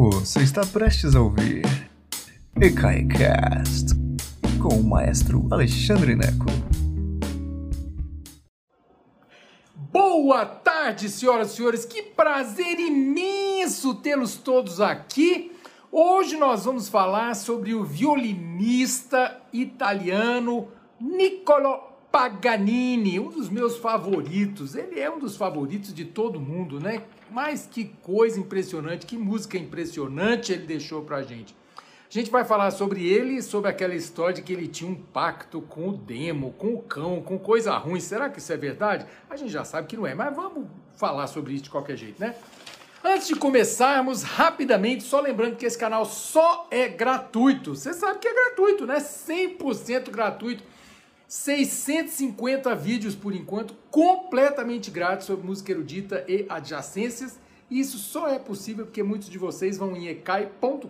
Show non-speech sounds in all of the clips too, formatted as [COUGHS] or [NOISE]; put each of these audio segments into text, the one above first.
Você está prestes a ouvir EKAICAST com o maestro Alexandre Neco. Boa tarde, senhoras e senhores. Que prazer imenso tê-los todos aqui. Hoje nós vamos falar sobre o violinista italiano Niccolo Paganini, um dos meus favoritos. Ele é um dos favoritos de todo mundo, né? Mas que coisa impressionante, que música impressionante ele deixou pra gente. A gente vai falar sobre ele, sobre aquela história de que ele tinha um pacto com o demo, com o cão, com coisa ruim. Será que isso é verdade? A gente já sabe que não é, mas vamos falar sobre isso de qualquer jeito, né? Antes de começarmos, rapidamente, só lembrando que esse canal só é gratuito. Você sabe que é gratuito, né? 100% gratuito 650 vídeos por enquanto, completamente grátis sobre música erudita e adjacências. E isso só é possível porque muitos de vocês vão em ecai.com.br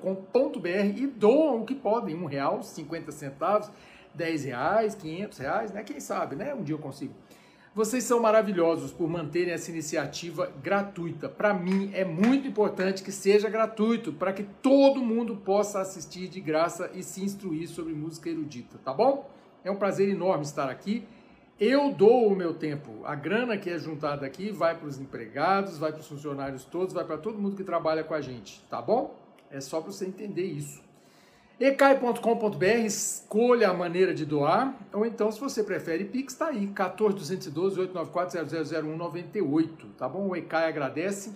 e doam o que podem, um real, 50 centavos, 10 reais, 500 reais, né? Quem sabe, né? Um dia eu consigo. Vocês são maravilhosos por manterem essa iniciativa gratuita. Para mim é muito importante que seja gratuito, para que todo mundo possa assistir de graça e se instruir sobre música erudita, tá bom? É um prazer enorme estar aqui. Eu dou o meu tempo. A grana que é juntada aqui vai para os empregados, vai para os funcionários todos, vai para todo mundo que trabalha com a gente, tá bom? É só para você entender isso. ecai.com.br, escolha a maneira de doar, ou então, se você prefere Pix, está aí, 14212-894-000198, tá bom? O Ecai agradece,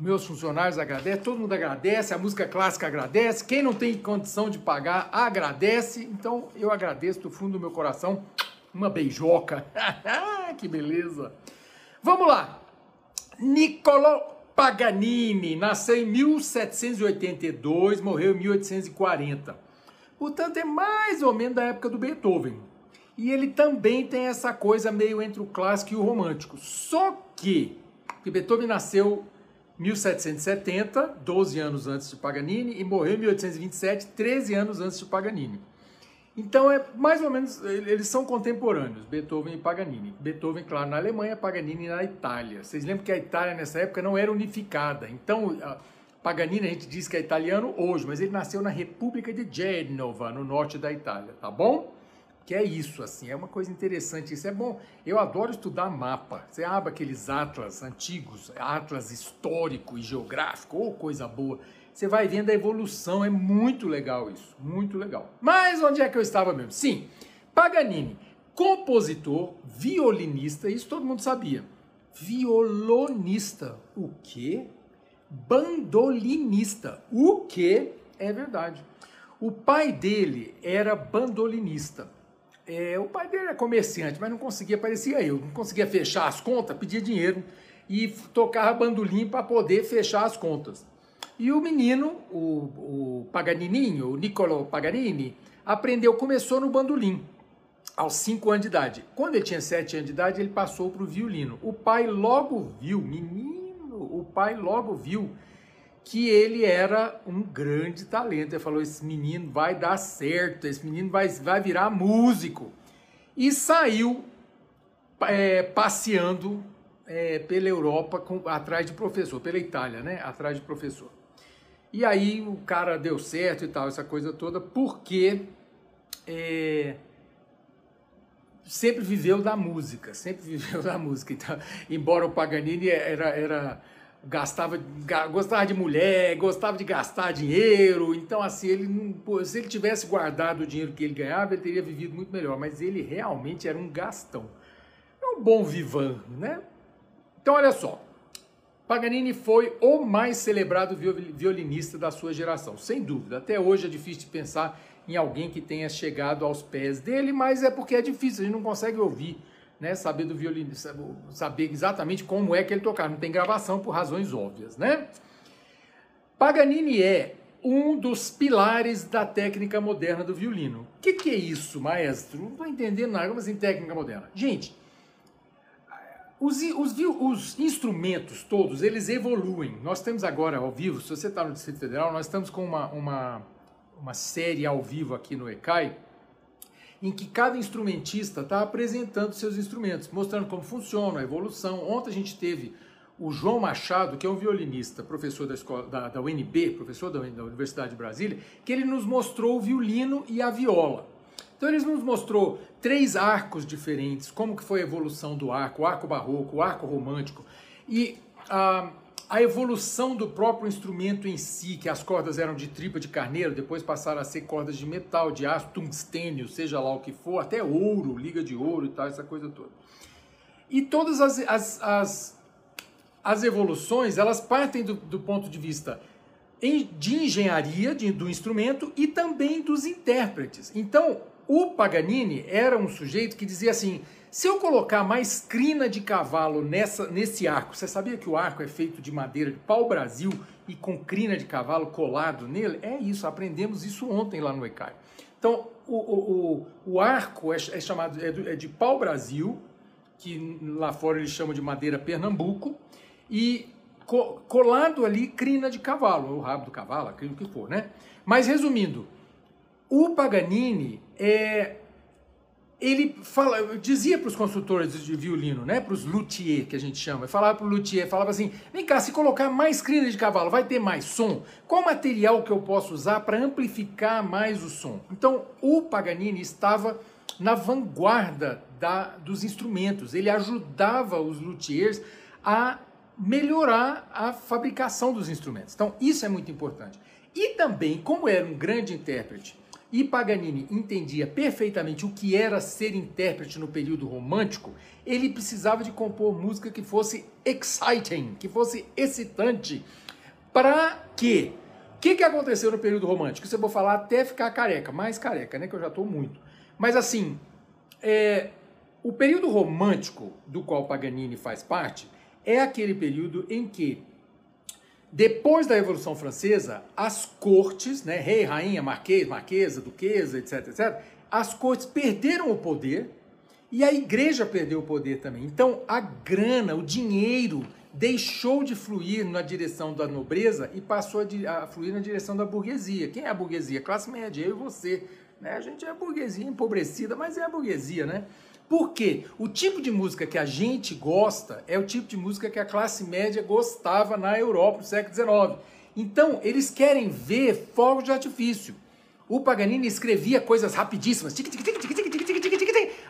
meus funcionários agradecem, todo mundo agradece, a música clássica agradece, quem não tem condição de pagar agradece. Então eu agradeço do fundo do meu coração. Uma beijoca. [LAUGHS] que beleza. Vamos lá. Niccolo Paganini nasceu em 1782, morreu em 1840. Portanto, é mais ou menos da época do Beethoven. E ele também tem essa coisa meio entre o clássico e o romântico. Só que, que Beethoven nasceu 1770, 12 anos antes de Paganini, e morreu em 1827, 13 anos antes de Paganini. Então é mais ou menos, eles são contemporâneos, Beethoven e Paganini. Beethoven, claro, na Alemanha, Paganini na Itália. Vocês lembram que a Itália nessa época não era unificada. Então, Paganini a gente diz que é italiano hoje, mas ele nasceu na República de Gênova, no norte da Itália, tá bom? Que é isso, assim, é uma coisa interessante. Isso é bom. Eu adoro estudar mapa. Você abre aqueles atlas antigos, atlas histórico e geográfico, ou coisa boa. Você vai vendo a evolução, é muito legal isso, muito legal. Mas onde é que eu estava mesmo? Sim, Paganini, compositor, violinista, isso todo mundo sabia. Violonista, o quê? Bandolinista, o quê? É verdade. O pai dele era bandolinista. É, o pai dele era comerciante, mas não conseguia, parecia eu, não conseguia fechar as contas, pedia dinheiro e tocava bandolim para poder fechar as contas. E o menino, o, o Paganininho, o Niccolo Paganini, aprendeu, começou no bandolim aos 5 anos de idade. Quando ele tinha 7 anos de idade, ele passou para o violino. O pai logo viu, menino, o pai logo viu que ele era um grande talento. Ele falou: esse menino vai dar certo, esse menino vai, vai virar músico. E saiu é, passeando é, pela Europa com, atrás de professor, pela Itália, né? Atrás de professor. E aí o cara deu certo e tal, essa coisa toda, porque é, sempre viveu da música, sempre [LAUGHS] viveu da música. Então, embora o Paganini era, era gastava, gostava de mulher, gostava de gastar dinheiro. Então, assim, ele não, se ele tivesse guardado o dinheiro que ele ganhava, ele teria vivido muito melhor. Mas ele realmente era um gastão. É um bom vivan, né? Então, olha só. Paganini foi o mais celebrado violinista da sua geração, sem dúvida. Até hoje é difícil de pensar em alguém que tenha chegado aos pés dele, mas é porque é difícil, a gente não consegue ouvir né, saber do violino, saber exatamente como é que ele tocava. Não tem gravação por razões óbvias, né? Paganini é um dos pilares da técnica moderna do violino. O que, que, é isso, maestro? Não estou entendendo nada, mas em técnica moderna. Gente, os, os, os, instrumentos todos, eles evoluem. Nós temos agora ao vivo, se você está no Distrito Federal, nós estamos com uma, uma, uma série ao vivo aqui no ECAI, em que cada instrumentista está apresentando seus instrumentos, mostrando como funciona, a evolução. Ontem a gente teve o João Machado, que é um violinista, professor da, escola, da, da UNB, professor da, da Universidade de Brasília, que ele nos mostrou o violino e a viola. Então ele nos mostrou três arcos diferentes, como que foi a evolução do arco, o arco barroco, o arco romântico e a, a evolução do próprio instrumento em si, que as cordas eram de tripa de carneiro, depois passaram a ser cordas de metal, de aço, tungstênio, seja lá o que for, até ouro, liga de ouro e tal, essa coisa toda. E todas as, as, as, as evoluções, elas partem do, do ponto de vista de engenharia de, do instrumento e também dos intérpretes. Então, o Paganini era um sujeito que dizia assim: se eu colocar mais crina de cavalo nessa, nesse arco, você sabia que o arco é feito de madeira de pau-brasil e com crina de cavalo colado nele? É isso, aprendemos isso ontem lá no ECAI. Então, o, o, o, arco é, é chamado é, de, é de pau-brasil, que lá fora eles chamam de madeira Pernambuco, e co colado ali crina de cavalo, o rabo do cavalo, aquilo que for, né? Mas resumindo, o Paganini é, ele fala, dizia para os construtores de violino, né, para os luthier que a gente chama, falava para o luthier, falava assim, vem cá, se colocar mais crina de cavalo, vai ter mais som? Qual material que eu posso usar para amplificar mais o som? Então, o Paganini estava na vanguarda da, dos instrumentos, ele ajudava os luthiers a melhorar a fabricação dos instrumentos. Então, isso é muito importante. E também, como era um grande intérprete e Paganini entendia perfeitamente o que era ser intérprete no período romântico, ele precisava de compor música que fosse exciting, que fosse excitante. Para quê? O que, que aconteceu no período romântico? Isso eu vou falar até ficar careca, mais careca, né? Que eu já estou muito. Mas assim, é, o período romântico do qual Paganini faz parte é aquele período em que depois da Revolução Francesa, as cortes, né, rei, rainha, marquês, marquesa, duquesa, etc, etc, as cortes perderam o poder e a igreja perdeu o poder também. Então, a grana, o dinheiro deixou de fluir na direção da nobreza e passou a, fluir na direção da burguesia. Quem é a burguesia? Classe média, eu e você. Né? A gente é a burguesia empobrecida, mas é a burguesia, né? Por quê? O tipo de música que a gente gosta é o tipo de música que a classe média gostava na Europa no século XIX. Então, eles querem ver fogos de artifício. O Paganini escrevia coisas rapidíssimas.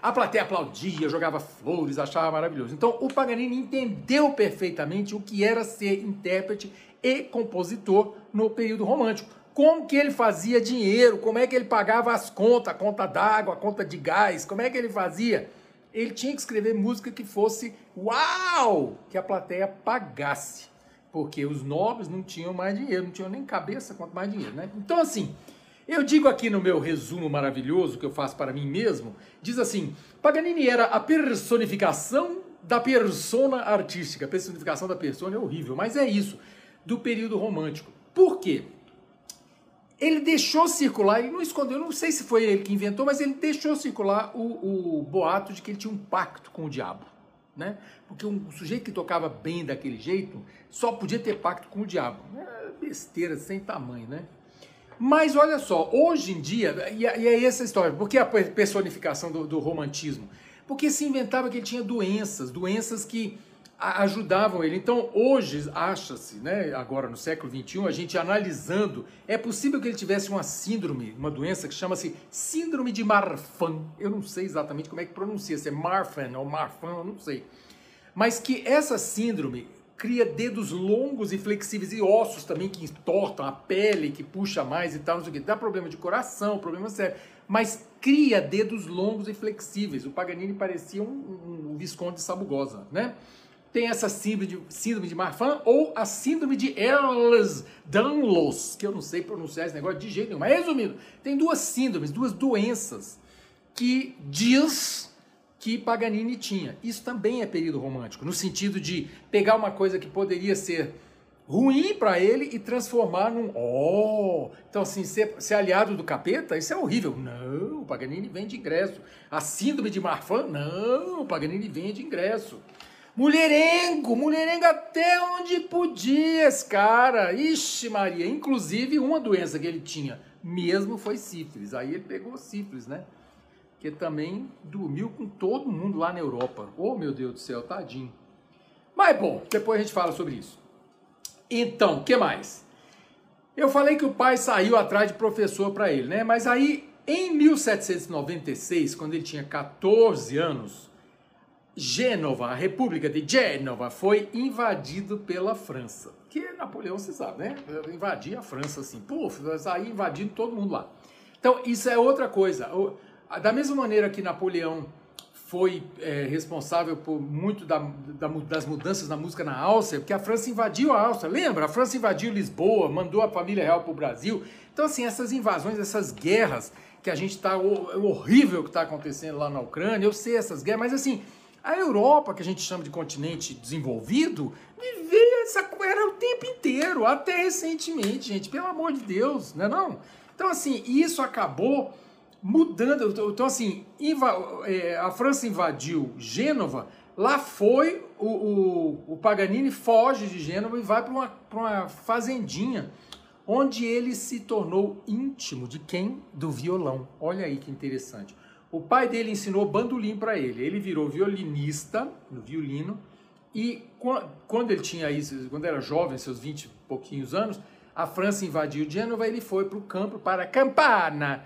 A plateia aplaudia, jogava flores, achava maravilhoso. Então, o Paganini entendeu perfeitamente o que era ser intérprete e compositor no período romântico. Como que ele fazia dinheiro, como é que ele pagava as contas, a conta d'água, a conta de gás, como é que ele fazia? Ele tinha que escrever música que fosse uau, que a plateia pagasse, porque os nobres não tinham mais dinheiro, não tinham nem cabeça quanto mais dinheiro, né? Então assim, eu digo aqui no meu resumo maravilhoso que eu faço para mim mesmo, diz assim: Paganini era a personificação da persona artística. A personificação da persona é horrível, mas é isso, do período romântico. Por quê? Ele deixou circular, ele não escondeu, não sei se foi ele que inventou, mas ele deixou circular o, o boato de que ele tinha um pacto com o diabo. Né? Porque um sujeito que tocava bem daquele jeito só podia ter pacto com o diabo. É besteira sem tamanho, né? Mas olha só, hoje em dia, e é essa história, por que a personificação do, do romantismo? Porque se inventava que ele tinha doenças, doenças que ajudavam ele. Então, hoje, acha-se, né, agora no século XXI, a gente analisando, é possível que ele tivesse uma síndrome, uma doença que chama-se Síndrome de Marfan. Eu não sei exatamente como é que pronuncia, se é Marfan ou Marfan, eu não sei. Mas que essa síndrome cria dedos longos e flexíveis e ossos também que entortam a pele, que puxa mais e tal, não sei o que. Dá problema de coração, problema sério. Mas cria dedos longos e flexíveis. O Paganini parecia um, um, um Visconde de Sabugosa, né? Tem essa síndrome de, síndrome de Marfan ou a síndrome de Ehlers-Danlos, que eu não sei pronunciar esse negócio de jeito nenhum. Mas resumindo, tem duas síndromes, duas doenças que diz que Paganini tinha. Isso também é período romântico, no sentido de pegar uma coisa que poderia ser ruim para ele e transformar num oh. Então assim, ser, ser, aliado do capeta, isso é horrível. Não, Paganini vende ingresso. A síndrome de Marfan, não, Paganini vende ingresso. Mulherengo, mulherengo até onde podia esse cara. Ixi Maria, inclusive uma doença que ele tinha mesmo foi sífilis. Aí ele pegou sífilis, né? Que também dormiu com todo mundo lá na Europa. Oh meu Deus do céu, tadinho. Mas bom, depois a gente fala sobre isso. Então, o que mais? Eu falei que o pai saiu atrás de professor para ele, né? Mas aí, em 1796, quando ele tinha 14 anos, Gênova, a República de Gênova, foi invadido pela França. Que Napoleão, você sabe, né? Invadia a França assim, puf, saía invadindo todo mundo lá. Então, isso é outra coisa. Da mesma maneira que Napoleão foi é, responsável por muito da, da, das mudanças na música na Áustria, porque a França invadiu a Áustria. Lembra? A França invadiu Lisboa, mandou a família real para o Brasil. Então, assim, essas invasões, essas guerras que a gente está. Horrível que está acontecendo lá na Ucrânia, eu sei essas guerras, mas assim, a Europa, que a gente chama de continente desenvolvido, vivia essa era o tempo inteiro, até recentemente, gente, pelo amor de Deus, não é não? Então, assim, isso acabou mudando. Então, assim, é, a França invadiu Gênova, lá foi o, o, o Paganini foge de Gênova e vai para uma, uma fazendinha, onde ele se tornou íntimo de quem? Do violão. Olha aí que interessante. O pai dele ensinou bandolim para ele. Ele virou violinista no violino e quando ele tinha isso, quando era jovem, seus 20 e pouquinhos anos, a França invadiu Gênova, ele foi para o campo para Campana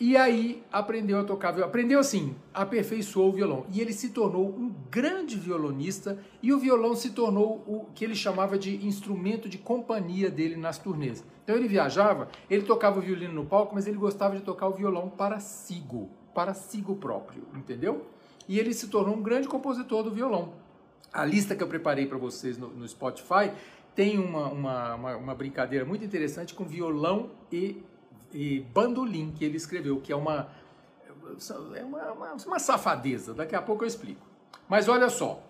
e aí aprendeu a tocar violão. Aprendeu assim, aperfeiçoou o violão. E ele se tornou um grande violonista e o violão se tornou o que ele chamava de instrumento de companhia dele nas turnês. Então ele viajava, ele tocava o violino no palco, mas ele gostava de tocar o violão para sigo, para sigo próprio, entendeu? E ele se tornou um grande compositor do violão. A lista que eu preparei para vocês no, no, Spotify tem uma, uma, uma, uma brincadeira muito interessante com violão e e Bandolim, que ele escreveu, que é uma, é uma, uma, uma safadeza. Daqui a pouco eu explico. Mas olha só.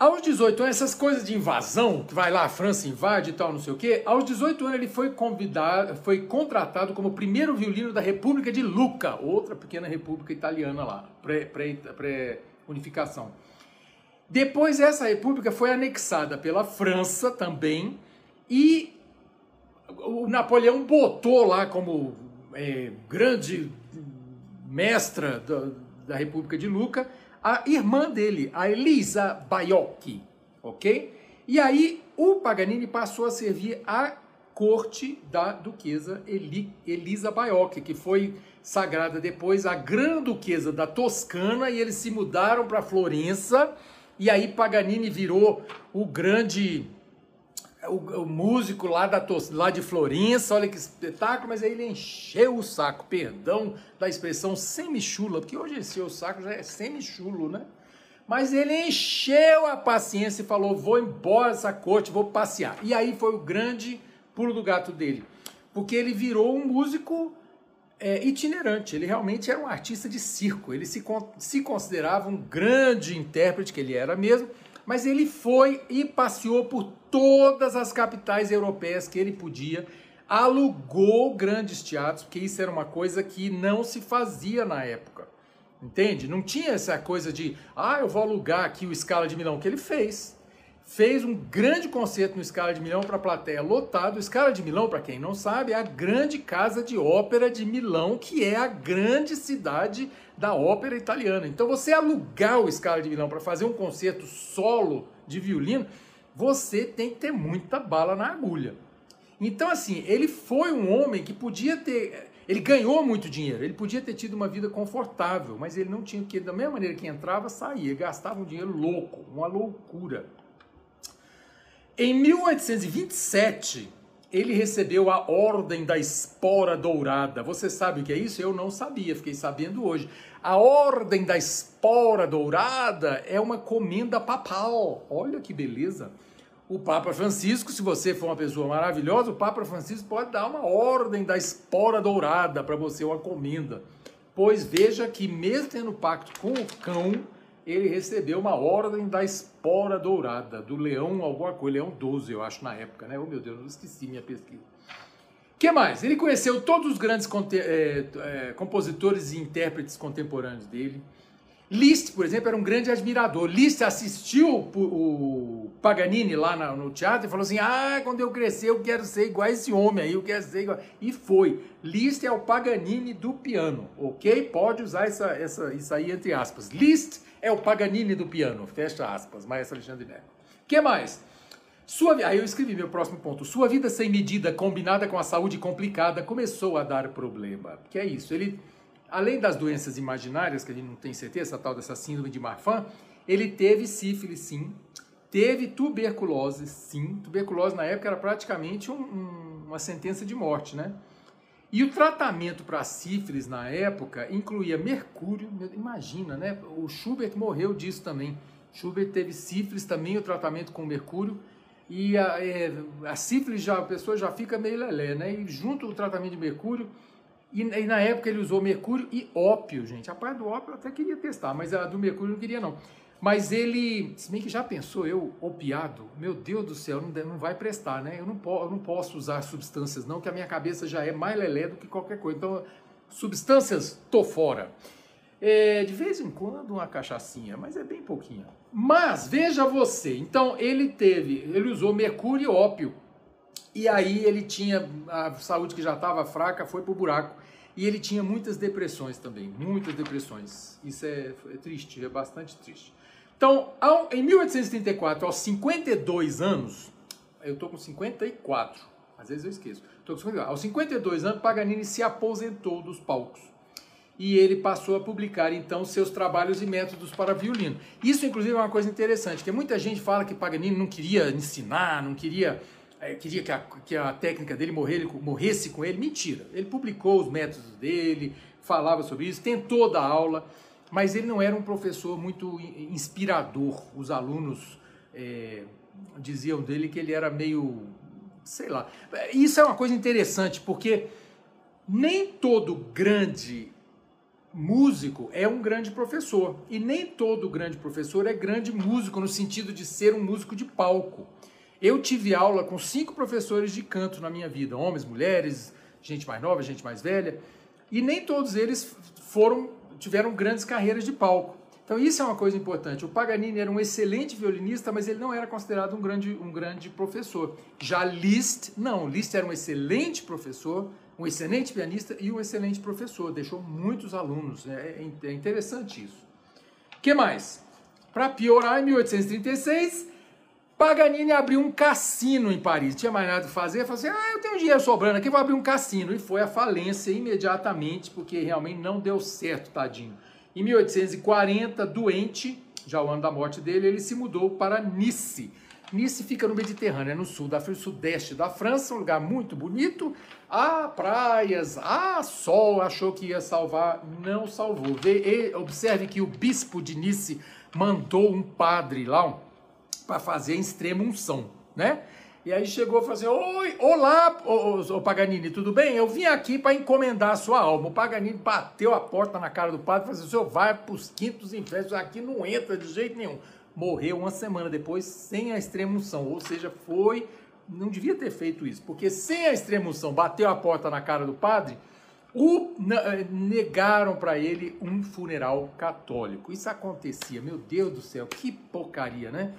Aos 18 anos, essas coisas de invasão, que vai lá, a França invade e tal, não sei o quê, aos 18 anos ele foi convidado, foi contratado como primeiro violino da República de Lucca, outra pequena república italiana lá, pré-unificação. Pré, Depois essa república foi anexada pela França também, e o Napoleão botou lá como é, grande mestra da, da, República de Luca a irmã dele, a Elisa Baiocchi, ok? E aí o Paganini passou a servir a corte da duquesa Eli, Elisa Baiocchi, que foi sagrada depois a grande duquesa da Toscana, e eles se mudaram para Florença, e aí Paganini virou o grande o, o, músico lá, da, lá de Florença, olha que espetáculo, mas aí ele encheu o saco, perdão da expressão semichula, porque hoje encheu o saco já é semichulo, né? Mas ele encheu a paciência e falou: vou embora dessa corte, vou passear. E aí foi o grande pulo do gato dele, porque ele virou um músico é, itinerante, ele realmente era um artista de circo, ele se, se considerava um grande intérprete, que ele era mesmo, mas ele foi e passeou por todas as capitais europeias que ele podia, alugou grandes teatros, porque isso era uma coisa que não se fazia na época. Entende? Não tinha essa coisa de, ah, eu vou alugar aqui o Scala de Milão, que ele fez. Fez um grande concerto no Scala de Milão para a plateia lotado. O Scala de Milão, para quem não sabe, é a grande casa de ópera de Milão, que é a grande cidade da ópera italiana. Então, você alugar o Scala de Milão para fazer um concerto solo de violino, você tem que ter muita bala na agulha. Então, assim, ele foi um homem que podia ter. Ele ganhou muito dinheiro, ele podia ter tido uma vida confortável, mas ele não tinha que, da mesma maneira que entrava, saía, gastava um dinheiro louco, uma loucura. Em 1827, ele recebeu a Ordem da Espora Dourada. Você sabe o que é isso? Eu não sabia, fiquei sabendo hoje. A Ordem da Espora Dourada é uma comenda papal. Olha que beleza. O Papa Francisco, se você for uma pessoa maravilhosa, o Papa Francisco pode dar uma Ordem da Espora Dourada para você, uma comenda. Pois veja que, mesmo tendo pacto com o cão, ele recebeu uma ordem da espora dourada, do leão alguma coisa, leão 12, eu acho, na época, né? Oh, meu Deus, eu esqueci minha pesquisa. Que mais? Ele conheceu todos os grandes é, é, compositores e intérpretes contemporâneos dele. Liszt, por exemplo, era um grande admirador. Liszt assistiu o Paganini lá no teatro e falou assim: Ah, quando eu crescer eu quero ser igual a esse homem aí, eu quero ser igual. E foi. Liszt é o Paganini do piano, ok? Pode usar essa, essa, isso aí entre aspas. Liszt é o Paganini do piano, fecha aspas, Maestro Alexandre Neco. O que mais? Sua, aí eu escrevi meu próximo ponto. Sua vida sem medida, combinada com a saúde complicada, começou a dar problema. Que é isso, ele além das doenças imaginárias, que a gente não tem certeza, tal dessa síndrome de Marfan, ele teve sífilis, sim, teve tuberculose, sim. Tuberculose na época era praticamente um, um, uma sentença de morte, né? E o tratamento para sífilis na época incluía mercúrio, imagina, né? O Schubert morreu disso também. Schubert teve sífilis também, o tratamento com mercúrio. E a, é, a sífilis já, a pessoa já fica meio lelé, né? E junto o tratamento de mercúrio, e, e, na época ele usou mercúrio e ópio, gente. A parte do ópio eu até queria testar, mas a do mercúrio não queria não. Mas ele, se bem que já pensou, eu opiado, meu Deus do céu, não, não vai prestar, né? Eu não, po, eu não posso usar substâncias não, que a minha cabeça já é mais lelé do que qualquer coisa. Então, substâncias, tô fora. É, de vez em quando uma cachaçinha, mas é bem pouquinho. Mas, veja você, então ele teve, ele usou mercúrio e ópio. E aí ele tinha, a saúde que já estava fraca foi pro buraco. E ele tinha muitas depressões também, muitas depressões. Isso é, é triste, é bastante triste. Então, ao, em 1834, aos 52 anos, eu estou com 54, às vezes eu esqueço. Tô com 54, aos 52 anos, Paganini se aposentou dos palcos. E ele passou a publicar, então, seus trabalhos e métodos para violino. Isso, inclusive, é uma coisa interessante, porque muita gente fala que Paganini não queria ensinar, não queria é, queria que a, que a técnica dele morrer, morresse com ele. Mentira. Ele publicou os métodos dele, falava sobre isso, tentou dar aula, mas ele não era um professor muito inspirador. Os alunos é, diziam dele que ele era meio. sei lá. Isso é uma coisa interessante, porque nem todo grande músico é um grande professor. E nem todo grande professor é grande músico no sentido de ser um músico de palco. Eu tive aula com cinco professores de canto na minha vida, homens, mulheres, gente mais nova, gente mais velha, e nem todos eles foram tiveram grandes carreiras de palco. Então isso é uma coisa importante. O Paganini era um excelente violinista, mas ele não era considerado um grande, um grande professor. Já Liszt, não. Liszt era um excelente professor, um excelente pianista e um excelente professor. Deixou muitos alunos. É, é, é interessante isso. Que mais? Para piorar, em 1836, Paganini abriu um cassino em Paris, tinha mais nada a fazer, falou assim, ah, eu tenho dinheiro sobrando aqui, vou abrir um cassino. E foi à falência imediatamente, porque realmente não deu certo, tadinho. Em 1840, doente, já o ano da morte dele, ele se mudou para Nice. Nice fica no Mediterrâneo, é no sul da sudeste da França, um lugar muito bonito. Há praias, há sol, achou que ia salvar, não salvou. Observe que o bispo de Nice mandou um padre lá, para fazer extrema unção, né? E aí chegou falou assim: Oi, olá, ô, ô Paganini, tudo bem? Eu vim aqui para encomendar a sua alma. O Paganini bateu a porta na cara do padre e falou assim: o senhor vai para os quintos infernos, aqui não entra de jeito nenhum. Morreu uma semana depois sem a extrema unção, ou seja, foi. Não devia ter feito isso, porque sem a extrema unção, bateu a porta na cara do padre, o negaram para ele um funeral católico. Isso acontecia, meu Deus do céu, que porcaria, né?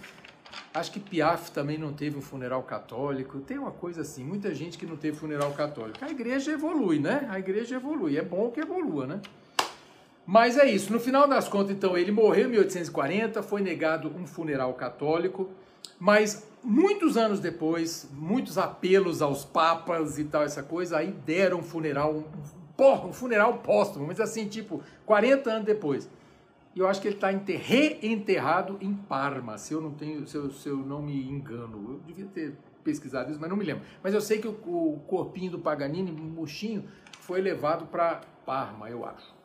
Acho que Piaf também não teve um funeral católico. Tem uma coisa assim, muita gente que não teve funeral católico. A igreja evolui, né? A igreja evolui. É bom que evolua, né? Mas é isso. No final das contas, então, ele morreu em 1840, foi negado um funeral católico, mas muitos anos depois, muitos apelos aos papas e tal, essa coisa, aí deram um funeral, um, um funeral póstumo, mas assim, tipo, 40 anos depois. E eu acho que ele está reenterrado em Parma, se eu não tenho, se eu, se eu não me engano. Eu devia ter pesquisado isso, mas não me lembro. Mas eu sei que o, o corpinho do Paganini, murchinho, foi levado para Parma, eu acho.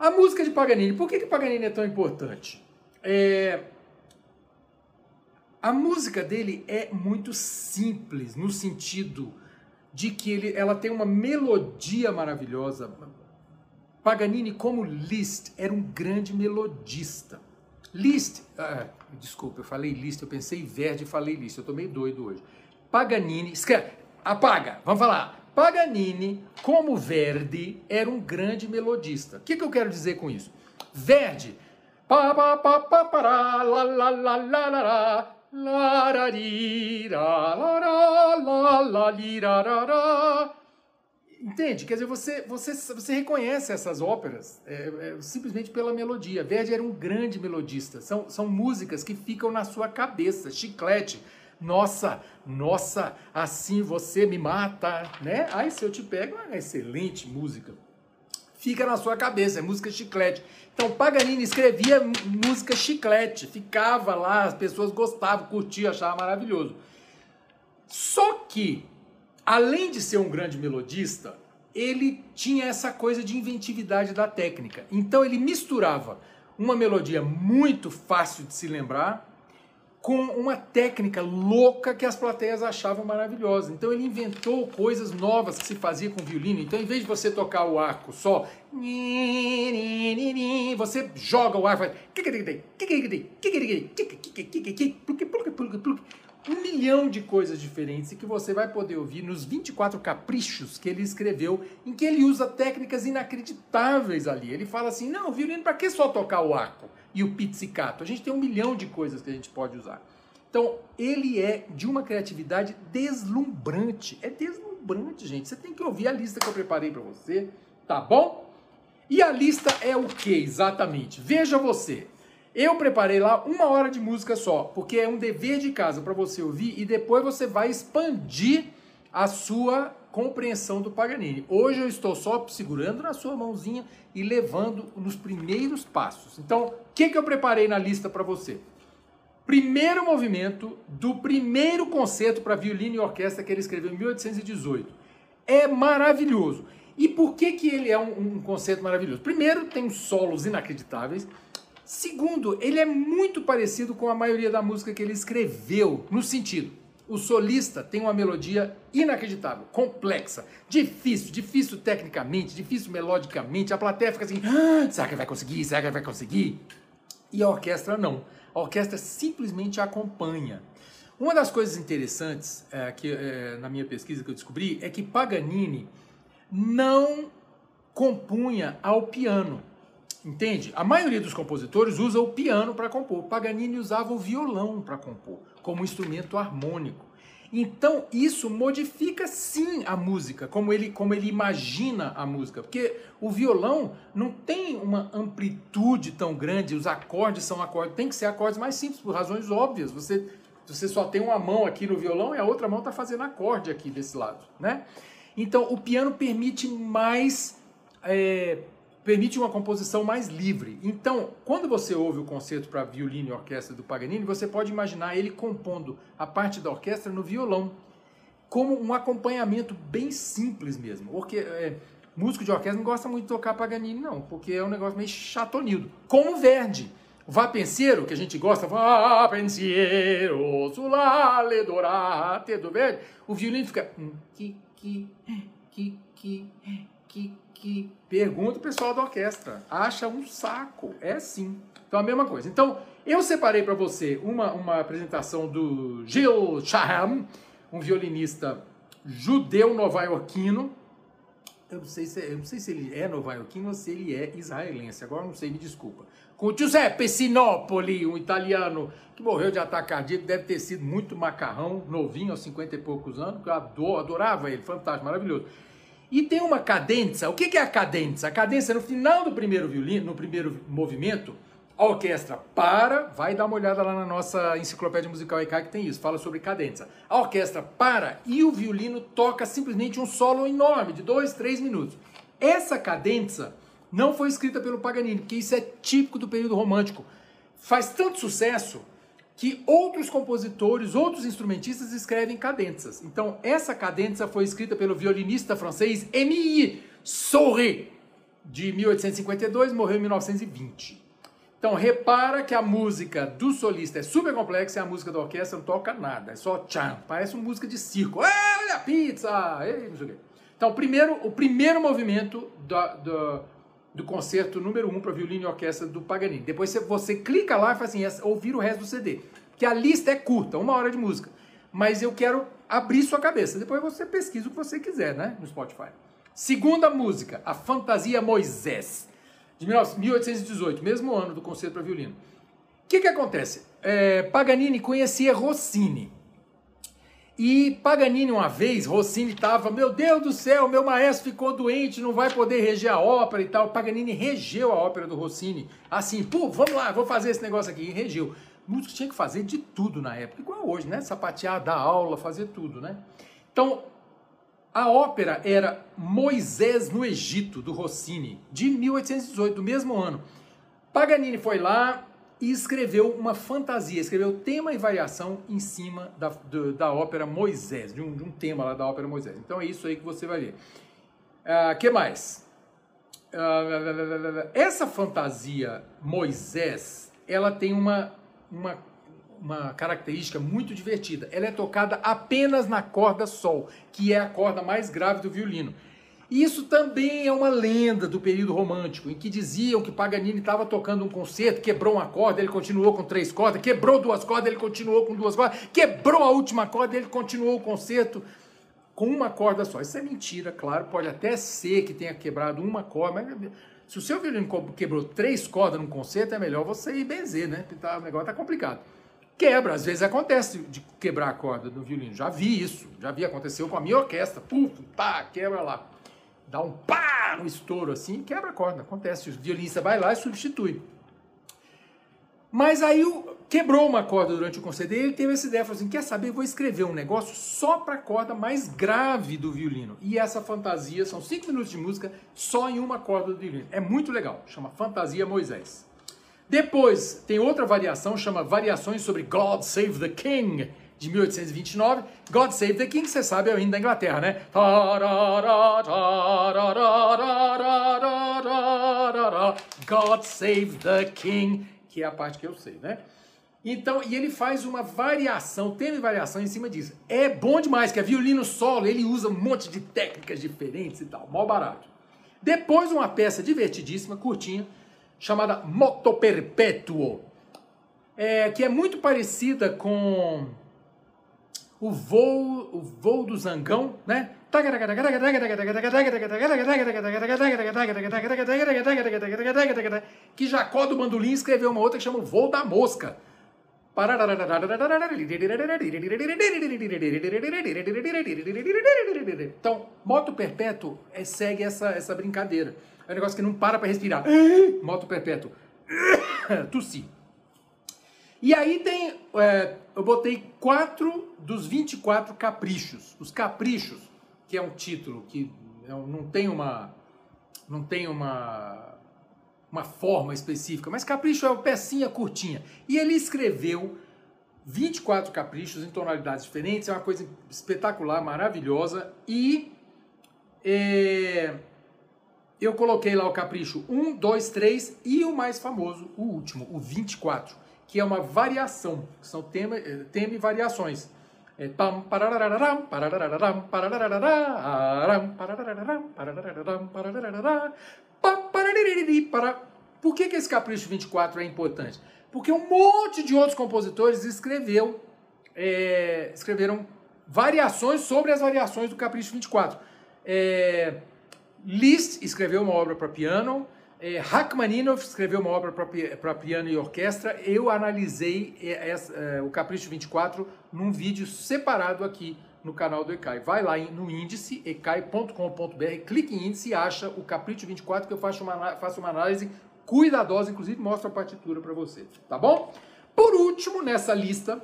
A música de Paganini, por que, que Paganini é tão importante? É... A música dele é muito simples, no sentido de que ele, ela tem uma melodia maravilhosa, Paganini, como Liszt, era um grande melodista. Liszt, ah, desculpa, eu falei Liszt, eu pensei Verdi e falei Liszt, eu tô meio doido hoje. Paganini, escreve, apaga, vamos falar. Paganini, como Verdi, era um grande melodista. O que, que eu quero dizer com isso? Verdi. Entende? Quer dizer, você, você, você reconhece essas óperas é, é, simplesmente pela melodia. Verdi era um grande melodista. São, são músicas que ficam na sua cabeça, chiclete. Nossa, nossa, assim você me mata, né? Aí se eu te pego, é uma excelente música. Fica na sua cabeça, é música chiclete. Então Paganini escrevia música chiclete, ficava lá, as pessoas gostavam, curtiam, achavam maravilhoso. Só que além de ser um grande melodista, ele tinha essa coisa de inventividade da técnica. Então ele misturava uma melodia muito fácil de se lembrar com uma técnica louca que as plateias achavam maravilhosa. Então ele inventou coisas novas que se fazia com violino. Então em vez de você tocar o arco só, você joga o arco, um milhão de coisas diferentes e que você vai poder ouvir nos 24 caprichos que ele escreveu, em que ele usa técnicas inacreditáveis ali. Ele fala assim: não, violino, para que só tocar o arco e o pizzicato? A gente tem um milhão de coisas que a gente pode usar. Então, ele é de uma criatividade deslumbrante. É deslumbrante, gente. Você tem que ouvir a lista que eu preparei para você, tá bom? E a lista é o que exatamente? Veja você. Eu preparei lá uma hora de música só, porque é um dever de casa para você ouvir e depois você vai expandir a sua compreensão do Paganini. Hoje eu estou só segurando na sua mãozinha e levando nos primeiros passos. Então, o que, que eu preparei na lista para você? Primeiro movimento do primeiro concerto para violino e orquestra que ele escreveu em 1818. É maravilhoso. E por que, que ele é um, um concerto maravilhoso? Primeiro, tem solos inacreditáveis. Segundo, ele é muito parecido com a maioria da música que ele escreveu, no sentido, o solista tem uma melodia inacreditável, complexa, difícil, difícil tecnicamente, difícil melodicamente, a plateia fica assim, ah, será que vai conseguir? Será que vai conseguir? E a orquestra não. A orquestra simplesmente acompanha. Uma das coisas interessantes é, que é, na minha pesquisa que eu descobri é que Paganini não compunha ao piano. Entende? A maioria dos compositores usa o piano para compor. Paganini usava o violão para compor, como instrumento harmônico. Então, isso modifica sim a música, como ele, como ele imagina a música. Porque o violão não tem uma amplitude tão grande, os acordes são acordes, tem que ser acordes mais simples, por razões óbvias. Você, você só tem uma mão aqui no violão e a outra mão está fazendo acorde aqui desse lado. Né? Então, o piano permite mais. É, permite uma composição mais livre. Então, quando você ouve o concerto para violino e orquestra do Paganini, você pode imaginar ele compondo a parte da orquestra no violão, como um acompanhamento bem simples mesmo. Porque é, músico de orquestra não gosta muito de tocar Paganini, não, porque é um negócio meio chatonildo. Como Verdi. O Vá Penseiro, que a gente gosta, Vá Penseiro, Sulale Dorate, do Verdi, o violino fica... Que, que, que, que, que, que pergunta o pessoal da orquestra. Acha um saco. É sim. Então a mesma coisa. Então, eu separei para você uma, uma apresentação do Gil Shaham, um violinista judeu nova-iorquino. Eu não, sei se, eu não sei se ele é nova-iorquino ou se ele é israelense. Agora não sei, me desculpa. Com Giuseppe Sinopoli, um italiano que morreu de ataque cardíaco, deve ter sido muito macarrão, novinho, aos 50 e poucos anos, que eu adoro, adorava ele, fantástico, maravilhoso. E tem uma cadência. O que é a cadência? A cadência no final do primeiro violino, no primeiro movimento, a orquestra para, vai dar uma olhada lá na nossa enciclopédia musical EK que tem isso, fala sobre cadência. A orquestra para e o violino toca simplesmente um solo enorme de dois, três minutos. Essa cadência não foi escrita pelo Paganini, porque isso é típico do período romântico. Faz tanto sucesso que outros compositores, outros instrumentistas escrevem cadências. Então, essa cadência foi escrita pelo violinista francês Émile Souret, de 1852, morreu em 1920. Então, repara que a música do solista é super complexa e a música da orquestra não toca nada, é só tchan, parece uma música de circo. Olha a pizza! Ei, não sei o quê. Então, primeiro, o primeiro movimento do, do, do concerto número 1 um para violino e orquestra do Paganini. Depois você, você clica lá e faz assim, ouvir o resto do CD. Que a lista é curta, uma hora de música. Mas eu quero abrir sua cabeça. Depois você pesquisa o que você quiser, né? No Spotify. Segunda música, a Fantasia Moisés. de 1818, mesmo ano do concerto para violino. O que, que acontece? É, Paganini conhecia Rossini. E Paganini, uma vez, Rossini estava, meu Deus do céu, meu maestro ficou doente, não vai poder reger a ópera e tal. Paganini regeu a ópera do Rossini, assim, pô, vamos lá, vou fazer esse negócio aqui. E regeu. Músico tinha que fazer de tudo na época, igual hoje, né? Sapatear, dar aula, fazer tudo, né? Então, a ópera era Moisés no Egito, do Rossini, de 1818, do mesmo ano. Paganini foi lá, e escreveu uma fantasia, escreveu tema e variação em cima da, do, da ópera Moisés, de um, de um, tema lá da ópera Moisés. Então é isso aí que você vai ver. O uh, ah, que mais? Uh, essa fantasia Moisés, ela tem uma, uma, uma característica muito divertida. Ela é tocada apenas na corda sol, que é a corda mais grave do violino. Isso também é uma lenda do período romântico, em que diziam que Paganini estava tocando um concerto, quebrou uma corda, ele continuou com três cordas, quebrou duas cordas, ele continuou com duas cordas, quebrou a última corda, ele continuou o concerto com uma corda só. Isso é mentira, claro, pode até ser que tenha quebrado uma corda, mas se o seu violino quebrou três cordas num concerto, é melhor você ir benzer, né? Porque tá, o negócio tá complicado. Quebra, às vezes acontece de quebrar a corda do violino. Já vi isso, já vi, aconteceu com a minha orquestra. Puf, pá, quebra lá dá um pá, um estouro assim, quebra a corda. Acontece, o violinista vai lá e substitui. Mas aí quebrou uma corda durante o concerto e ele teve essa ideia, falou assim, quer saber, vou escrever um negócio só para a corda mais grave do violino. E essa fantasia, são cinco minutos de música só em uma corda do violino. É muito legal, chama Fantasia Moisés. Depois tem outra variação, chama Variações sobre God Save the King, de 1829. God Save the King, você sabe, é o hino da Inglaterra, né? God Save the King, que é a parte que eu sei, né? Então, e ele faz uma variação, tem variação em cima disso. É bom demais, que é violino solo, ele usa um monte de técnicas diferentes e tal, mal barato. Depois uma peça divertidíssima, curtinha, chamada Moto Perpetuo, é, que é muito parecida com o voo, o voo do zangão, né? Que Jacó do Bandolim escreveu uma outra que chama o voo da mosca. Então, moto perpétuo é, segue essa, essa brincadeira. É um negócio que não para para respirar. Moto perpétuo. [COUGHS] Tossi. E aí tem, é, eu botei quatro dos 24 caprichos. Os caprichos, que é um título que não tem uma, não tem uma, uma forma específica, mas capricho é uma pecinha curtinha. E ele escreveu 24 caprichos em tonalidades diferentes, é uma coisa espetacular, maravilhosa. E é, eu coloquei lá o capricho 1, 2, 3 e o mais famoso, o último, o 24 que é uma variação, são tema, eh, tema e variações. É pam, para. Por que, que esse capricho 24 é importante? Porque um monte de outros compositores escreveu, é, escreveram variações sobre as variações do capricho 24. É, Liszt escreveu uma obra para piano, é, Rachmaninoff escreveu uma obra para piano e orquestra. Eu analisei essa, é, o Capricho 24 num vídeo separado aqui no canal do ECAI. Vai lá no índice, ecai.com.br, clique em índice e acha o Capricho 24 que eu faço uma, faço uma análise cuidadosa, inclusive mostro a partitura para você, tá bom? Por último, nessa lista,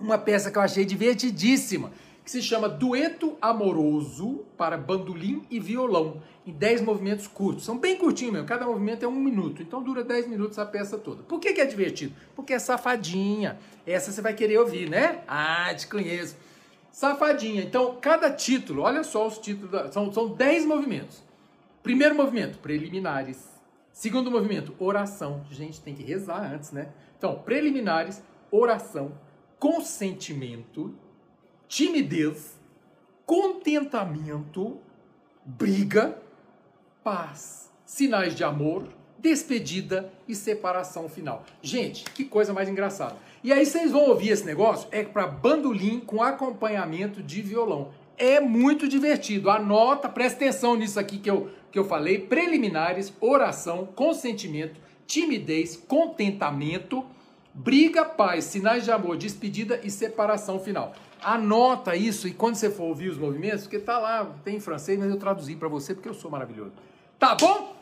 uma peça que eu achei divertidíssima, que se chama Dueto Amoroso para Bandolim e Violão, em 10 movimentos curtos. São bem curtinhos mesmo, cada movimento é um minuto, então dura 10 minutos a peça toda. Por que, que é divertido? Porque é safadinha. Essa você vai querer ouvir, né? Ah, te conheço. Safadinha. Então, cada título, olha só os títulos, são, são 10 movimentos. Primeiro movimento, preliminares. Segundo movimento, oração. Gente, tem que rezar antes, né? Então, preliminares, oração, consentimento, timidez, contentamento, briga, paz, sinais de amor, despedida e separação final. Gente, que coisa mais engraçada. E aí vocês vão ouvir esse negócio, é para bandolim com acompanhamento de violão. é muito divertido. Anota, presta atenção nisso aqui que eu, que eu falei: preliminares, oração, consentimento, timidez, contentamento, briga, paz, sinais de amor, despedida e separação final. Anota isso e quando você for ouvir os movimentos, porque tá lá, tem em francês, mas eu traduzi para você porque eu sou maravilhoso. Tá bom?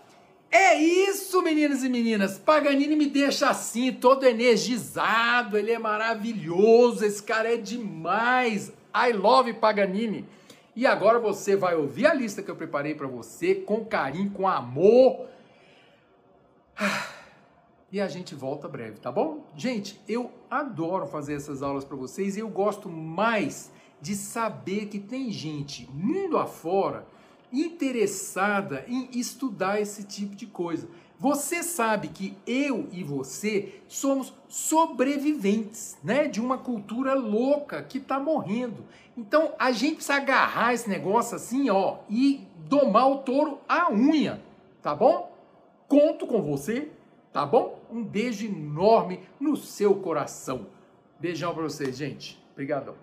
É isso, meninos e meninas. Paganini me deixa assim, todo energizado. Ele é maravilhoso. Esse cara é demais. I love Paganini. E agora você vai ouvir a lista que eu preparei para você com carinho, com amor. E a gente volta breve, tá bom? Gente, eu adoro fazer essas aulas para vocês e eu gosto mais de saber que tem gente mundo afora interessada em estudar esse tipo de coisa. Você sabe que eu e você somos sobreviventes, né, de uma cultura louca que está morrendo. Então a gente precisa agarrar esse negócio assim, ó, e domar o touro à unha, tá bom? Conto com você, tá bom? Um beijo enorme no seu coração. Beijão para vocês, gente. Obrigadão.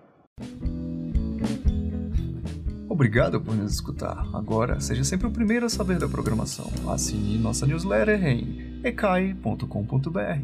Obrigado por nos escutar. Agora, seja sempre o primeiro a saber da programação. Assine nossa newsletter em ecai.com.br.